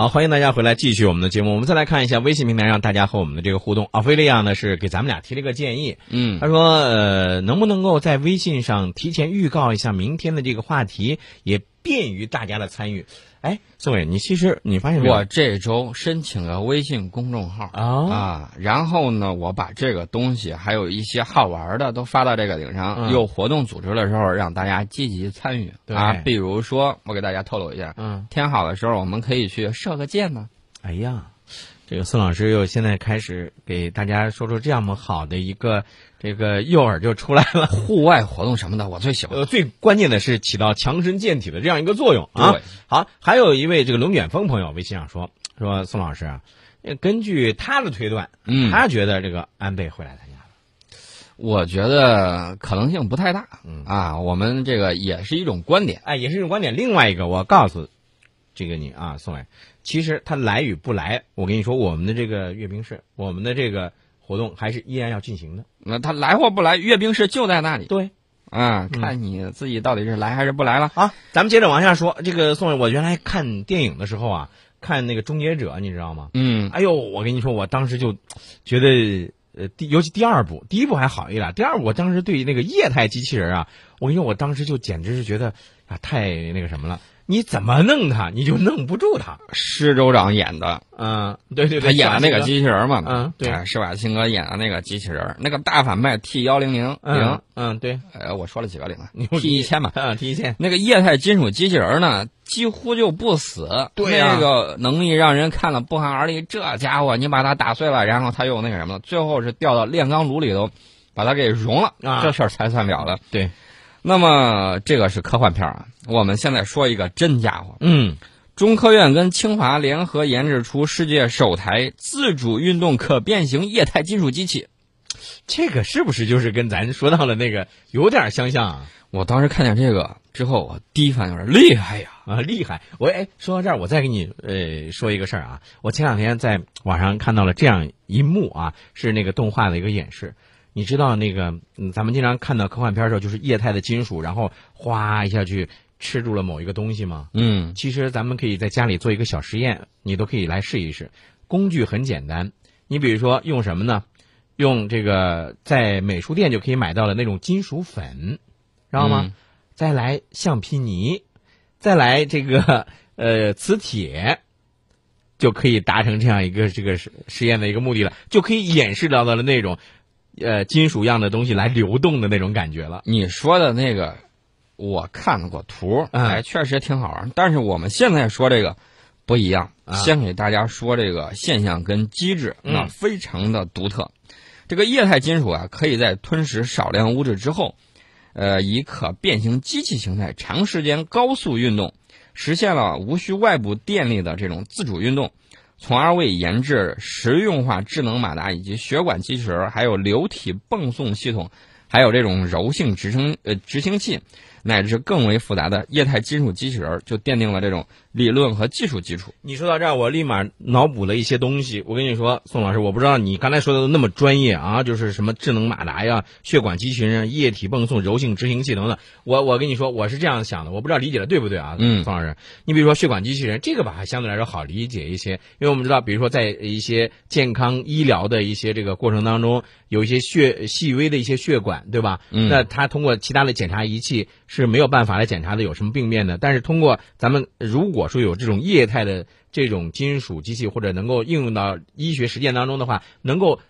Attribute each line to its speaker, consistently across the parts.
Speaker 1: 好，欢迎大家回来继续我们的节目。我们再来看一下微信平台上大家和我们的这个互动。奥菲利亚呢是给咱们俩提了一个建议，
Speaker 2: 嗯
Speaker 1: 他说呃，能不能够在微信上提前预告一下明天的这个话题，也便于大家的参与。哎，宋伟，你其实你发现没有？
Speaker 2: 我这周申请了微信公众号
Speaker 1: 啊
Speaker 2: 啊，然后呢，我把这个东西还有一些好玩的都发到这个顶上。
Speaker 1: 嗯
Speaker 2: 有活动组织的时候，让大家积极参与啊。比如说，我给大家透露一下，
Speaker 1: 嗯，
Speaker 2: 天好的时候，我们可以去射个箭呢。
Speaker 1: 哎呀，这个孙老师又现在开始给大家说出这样么好的一个这个诱饵就出来了。
Speaker 2: 户外活动什么的，我最喜欢。
Speaker 1: 呃，最关键的是起到强身健体的这样一个作用啊。好，还有一位这个龙卷风朋友微信上说说宋老师啊，呃根据他的推断，
Speaker 2: 嗯
Speaker 1: 他觉得这个安倍会来参加的。
Speaker 2: 我觉得可能性不太大。
Speaker 1: 嗯
Speaker 2: 啊，我们这个也是一种观点。
Speaker 1: 哎，也是一种观点。另外一个，我告诉这个你啊，宋伟，其实他来与不来，我跟你说，我们的这个阅兵式，我们的这个活动还是依然要进行的。
Speaker 2: 那他来或不来，阅兵式就在那里
Speaker 1: 对，
Speaker 2: 啊，看你自己到底是来还是不来了。
Speaker 1: 啊，咱们接着往下说。这个宋伟，我原来看电影的时候啊，看那个《终结者》，你知道吗？
Speaker 2: 嗯，
Speaker 1: 哎呦，我跟你说，我当时就觉得，呃，第尤其第二部，第一部还好一点，第二部我当时对那个液态机器人啊，我跟你说，我当时就简直是觉得啊，太那个什么了。你怎么弄他，你就弄不住他。
Speaker 2: 施州长演的，
Speaker 1: 嗯，对对
Speaker 2: 他，演的那个
Speaker 1: 机，
Speaker 2: 器人嘛，
Speaker 1: 嗯对。
Speaker 2: 哎施瓦辛格演的那个机器人，那个大反派 T 幺零零
Speaker 1: 嗯
Speaker 2: 零，
Speaker 1: 嗯，对。
Speaker 2: 呃，我说了几个零啊
Speaker 1: 你
Speaker 2: ，T 一千嘛
Speaker 1: ，，T 一千，
Speaker 2: 那个液态金属机器人呢，几乎就不死，
Speaker 1: 对呀
Speaker 2: 那个能力让人看了不寒而栗。这家伙，你把它打碎了，然后他又那个什么了，最后是掉到炼钢炉里头，把它给融了，
Speaker 1: 啊。
Speaker 2: 这事儿才算了了。
Speaker 1: 对，
Speaker 2: 那么这个是科幻片啊，我们现在说一个真家伙。
Speaker 1: 嗯，
Speaker 2: 中科院跟清华联合研制出世界首台自主运动可变形液态金属机器。
Speaker 1: 这个是不是就是跟咱说到的那个有点相像啊？
Speaker 2: 我当时看见这个之后，我第一反应是厉害呀！
Speaker 1: 啊，厉害！我哎，说到这儿，我再给你呃说一个事儿啊。我前两天在网上看到了这样一幕啊，是那个动画的一个演示。你知道那个，嗯，咱们经常看到科幻片的时候，就是液态的金属，然后哗一下去吃住了某一个东西吗？
Speaker 2: 嗯
Speaker 1: 其实咱们可以在家里做一个小实验，你都可以来试一试。工具很简单，你比如说用什么呢？用这个在美术店就可以买到的那种金属粉，知道吗？
Speaker 2: 嗯
Speaker 1: 再来橡皮泥，再来这个 呃磁铁，就可以达成这样一个这个实实验的一个目的了，就可以演示到的那种呃金属样的东西来流动的那种感觉了。
Speaker 2: 你说的那个，我看过图，
Speaker 1: 嗯
Speaker 2: 哎，确实挺好玩。但是我们现在说这个不一样，
Speaker 1: 啊
Speaker 2: 先给大家说这个现象跟机制，
Speaker 1: 嗯
Speaker 2: 那非常的独特。这个液态金属啊，可以在吞食少量物质之后，呃，以可变形机器形态长时间高速运动，实现了无需外部电力的这种自主运动，从而为研制实用化智能马达以及血管机器人，还有流体泵送系统，还有这种柔性直升呃执行器，乃至更为复杂的液态金属机器人，就奠定了这种理论和技术基础。
Speaker 1: 你说到这儿，我立马脑补了一些东西。我跟你说，宋老师，我不知道你刚才说的那么专业啊，就是什么智能马达呀、血管机器人啊、液体泵送、柔性执行器等等。我我跟你说，我是这样想的，我不知道理解的对不对啊？
Speaker 2: 嗯
Speaker 1: 宋老师，你比如说血管机器人，这个吧还相对来说好理解一些，因为我们知道，比如说在一些健康医疗的一些这个过程当中，有一些血细微的一些血管，对吧？
Speaker 2: 嗯
Speaker 1: 那它通过其他的检查仪器是没有办法来检查的有什么病变的，但是通过咱们如果说有这种液态的这种金属机器，或者能够应用到医学实践当中的话，能够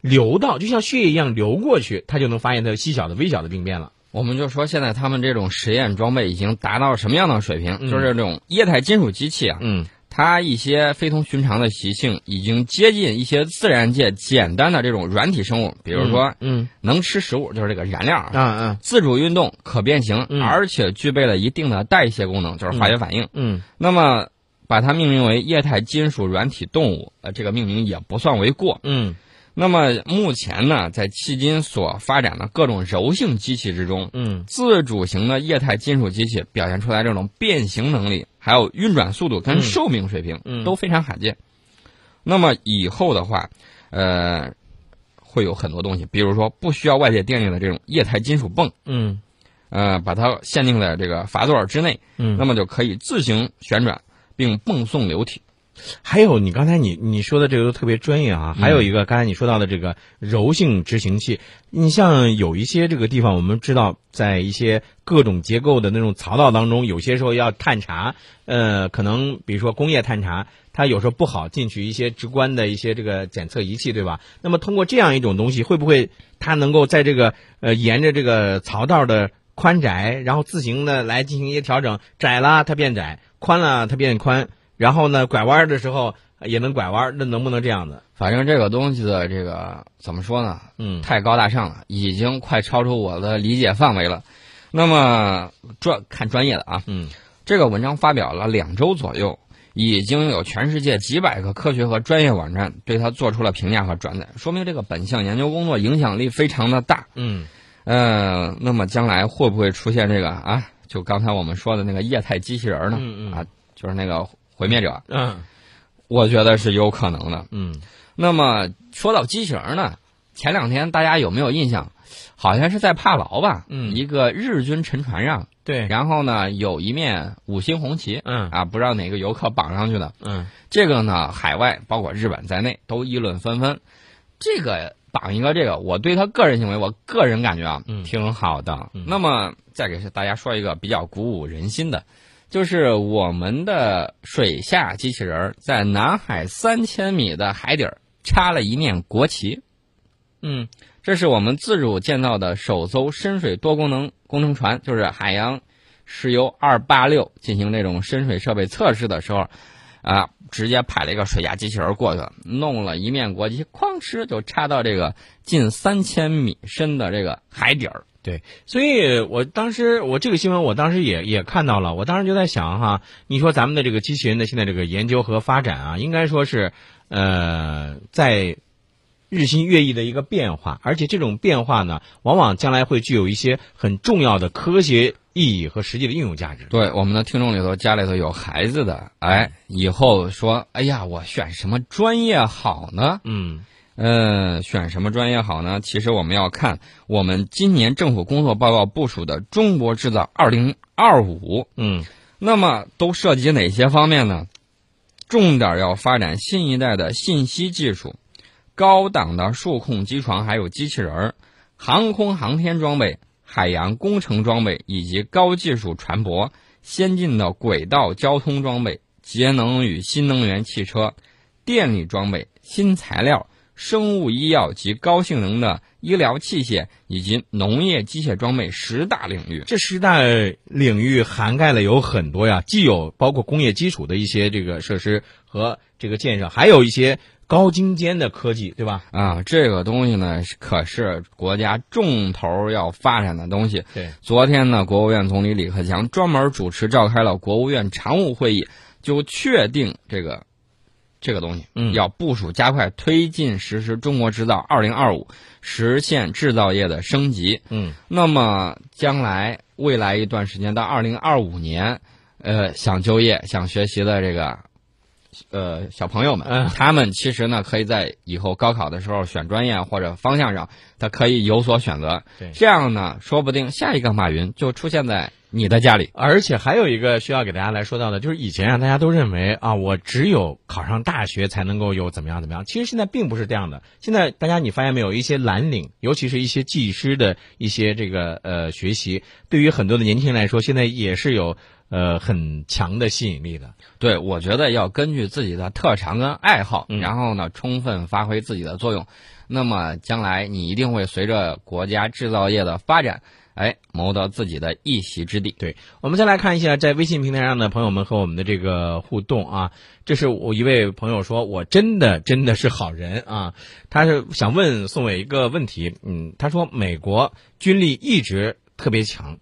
Speaker 1: 流到就像血液一样流过去，它就能发现它细小的、微小的病变了。
Speaker 2: 我们就说现在他们这种实验装备已经达到什么样的水平？
Speaker 1: 嗯
Speaker 2: 就是这种液态金属机器啊，
Speaker 1: 嗯
Speaker 2: 它一些非同寻常的习性已经接近一些自然界简单的这种软体生物，比如说
Speaker 1: 嗯
Speaker 2: 能吃食物，就是这个燃料。啊，
Speaker 1: 嗯嗯
Speaker 2: 自主运动、可变形，
Speaker 1: 嗯。
Speaker 2: 而且具备了一定的代谢功能，就是化学反应。
Speaker 1: 嗯。
Speaker 2: 那么把它命名为液态金属软体动物，呃，这个命名也不算为过。
Speaker 1: 嗯
Speaker 2: 那么目前呢，在迄今所发展的各种柔性机器之中，
Speaker 1: 嗯
Speaker 2: 自主型的液态金属机器表现出来这种变形能力，还有运转速度跟
Speaker 1: 嗯
Speaker 2: 寿命水平、
Speaker 1: 嗯
Speaker 2: 都非常罕见。那么以后的话，呃，会有很多东西，比如说不需要外界电力的这种液态金属泵，
Speaker 1: 嗯
Speaker 2: 呃，把它限定在这个阀座之内，
Speaker 1: 嗯
Speaker 2: 那么就可以自行旋转并泵送流体。
Speaker 1: 还有你刚才你你说的这个都特别专业啊，还有一个刚才你说到的这个柔性执行器，你像有一些这个地方，我们知道在一些各种结构的那种槽道当中，有些时候要探查，呃，可能比如说工业探查，它有时候不好进去一些直观的一些这个检测仪器，对吧？那么通过这样一种东西，会不会它能够在这个呃沿着这个槽道的宽窄，然后自行的来进行一些调整，窄了它变窄，宽了它变宽。然后呢，拐弯的时候也能拐弯，那能不能这样子？
Speaker 2: 反正这个东西的这个怎么说呢？
Speaker 1: 嗯，
Speaker 2: 太高大上了，已经快超出我的理解范围了。那么专看专业的啊，
Speaker 1: 嗯，
Speaker 2: 这个文章发表了两周左右，已经有全世界几百个科学和专业网站对它做出了评价和转载，说明这个本项研究工作影响力非常的大。
Speaker 1: 嗯，
Speaker 2: 呃，那么将来会不会出现这个啊？就刚才我们说的那个液态机器人呢？
Speaker 1: 嗯嗯
Speaker 2: 啊，就是那个。毁灭者，
Speaker 1: 嗯，
Speaker 2: 我觉得是有可能的，
Speaker 1: 嗯。
Speaker 2: 那么说到机器人呢，前两天大家有没有印象？好像是在帕劳吧，
Speaker 1: 嗯，
Speaker 2: 一个日军沉船上，
Speaker 1: 对，
Speaker 2: 然后呢有一面五星红旗，
Speaker 1: 嗯
Speaker 2: 啊，不知道哪个游客绑上去的，
Speaker 1: 嗯，
Speaker 2: 这个呢，海外包括日本在内都议论纷纷。这个绑一个这个，我对他个人行为，我个人感觉啊，
Speaker 1: 嗯，
Speaker 2: 挺好的。
Speaker 1: 嗯，
Speaker 2: 那么再给大家说一个比较鼓舞人心的。就是我们的水下机器人在南海三千米的海底儿插了一面国旗，
Speaker 1: 嗯，
Speaker 2: 这是我们自主建造的首艘深水多功能工程船，就是海洋石油二八六进行这种深水设备测试的时候，啊，直接派了一个水下机器人过去，弄了一面国旗，哐哧就插到这个近三千米深的这个海底儿。
Speaker 1: 对，所以我当时我这个新闻我当时也也看到了，我当时就在想哈，你说咱们的这个机器人的现在这个研究和发展啊，应该说是呃在日新月异的一个变化，而且这种变化呢，往往将来会具有一些很重要的科学意义和实际的应用价值。
Speaker 2: 对，我们的听众里头家里头有孩子的，哎，以后说，哎呀，我选什么专业好呢？
Speaker 1: 嗯。
Speaker 2: 呃，选什么专业好呢？其实我们要看我们今年政府工作报告部署的“中国制造二零二五”。
Speaker 1: 嗯，
Speaker 2: 那么都涉及哪些方面呢？重点要发展新一代的信息技术、高档的数控机床，还有机器人儿、航空航天装备、海洋工程装备，以及高技术船舶、先进的轨道交通装备、节能与新能源汽车、电力装备、新材料。生物医药及高性能的医疗器械以及农业机械装备十大领域，
Speaker 1: 这十大领域涵盖了有很多呀，既有包括工业基础的一些这个设施和这个建设，还有一些高精尖的科技，对吧？
Speaker 2: 啊，这个东西呢，可是国家重头要发展的东西。
Speaker 1: 对，
Speaker 2: 昨天呢，国务院总理李克强专门主持召开了国务院常务会议，就确定这个。这个东西，
Speaker 1: 嗯，
Speaker 2: 要部署加快推进实施“中国制造二零二五”，实现制造业的升级。
Speaker 1: 嗯，
Speaker 2: 那么将来未来一段时间到二零二五年，呃，想就业、想学习的这个，呃，小朋友们，
Speaker 1: 嗯，
Speaker 2: 他们其实呢，可以在以后高考的时候选专业或者方向上，他可以有所选择。
Speaker 1: 对，
Speaker 2: 这样呢，说不定下一个马云就出现在。你的家里，
Speaker 1: 而且还有一个需要给大家来说到的，就是以前啊，大家都认为啊，我只有考上大学才能够有怎么样怎么样。其实现在并不是这样的。现在大家你发现没有，一些蓝领，尤其是一些技师的一些这个呃学习，对于很多的年轻人来说，现在也是有呃很强的吸引力的。
Speaker 2: 对，我觉得要根据自己的特长跟爱好，
Speaker 1: 嗯、
Speaker 2: 然后呢，充分发挥自己的作用。那么将来你一定会随着国家制造业的发展。哎，谋得自己的一席之地。
Speaker 1: 对，我们再来看一下在微信平台上的朋友们和我们的这个互动啊。这是我一位朋友说，我真的真的是好人啊。他是想问宋伟一个问题，嗯，他说美国军力一直特别强，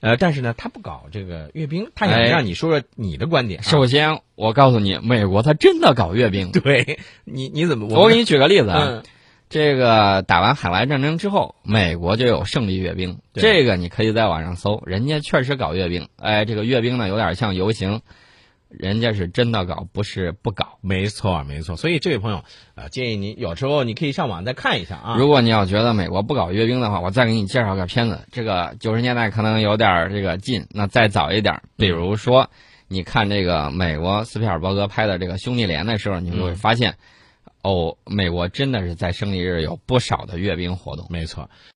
Speaker 1: 呃，但是呢，他不搞这个阅兵，他想让你说说你的观点。
Speaker 2: 首先，我告诉你，美国他真的搞阅兵。
Speaker 1: 对你，你怎么？
Speaker 2: 我给你举个例子
Speaker 1: 啊。
Speaker 2: 这个打完海湾战争之后，美国就有胜利阅兵，这个你可以在网上搜，人家确实搞阅兵。哎，这个阅兵呢有点像游行，人家是真的搞，不是不搞。
Speaker 1: 没错，没错。所以这位朋友，呃，建议你有时候你可以上网再看一下啊。
Speaker 2: 如果你要觉得美国不搞阅兵的话，我再给你介绍个片子，这个九十年代可能有点这个近，那再早一点，比如说你看这个美国斯皮尔伯格拍的这个《兄弟连》的时候，你就会
Speaker 1: 嗯
Speaker 2: 发现，哦，美国真的是在胜利日有不少的阅兵活动。
Speaker 1: 没错。